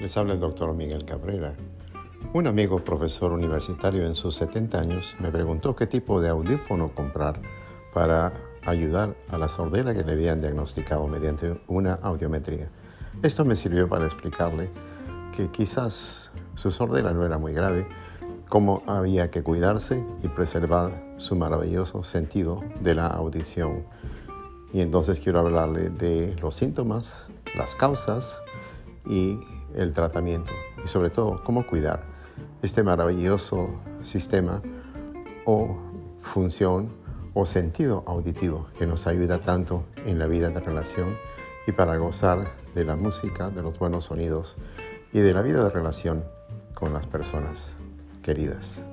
Les habla el doctor Miguel Cabrera. Un amigo profesor universitario en sus 70 años me preguntó qué tipo de audífono comprar para ayudar a la sordera que le habían diagnosticado mediante una audiometría. Esto me sirvió para explicarle que quizás su sordera no era muy grave, cómo había que cuidarse y preservar su maravilloso sentido de la audición. Y entonces quiero hablarle de los síntomas, las causas y el tratamiento. Y sobre todo, cómo cuidar este maravilloso sistema o función o sentido auditivo que nos ayuda tanto en la vida de relación y para gozar de la música, de los buenos sonidos y de la vida de relación con las personas queridas.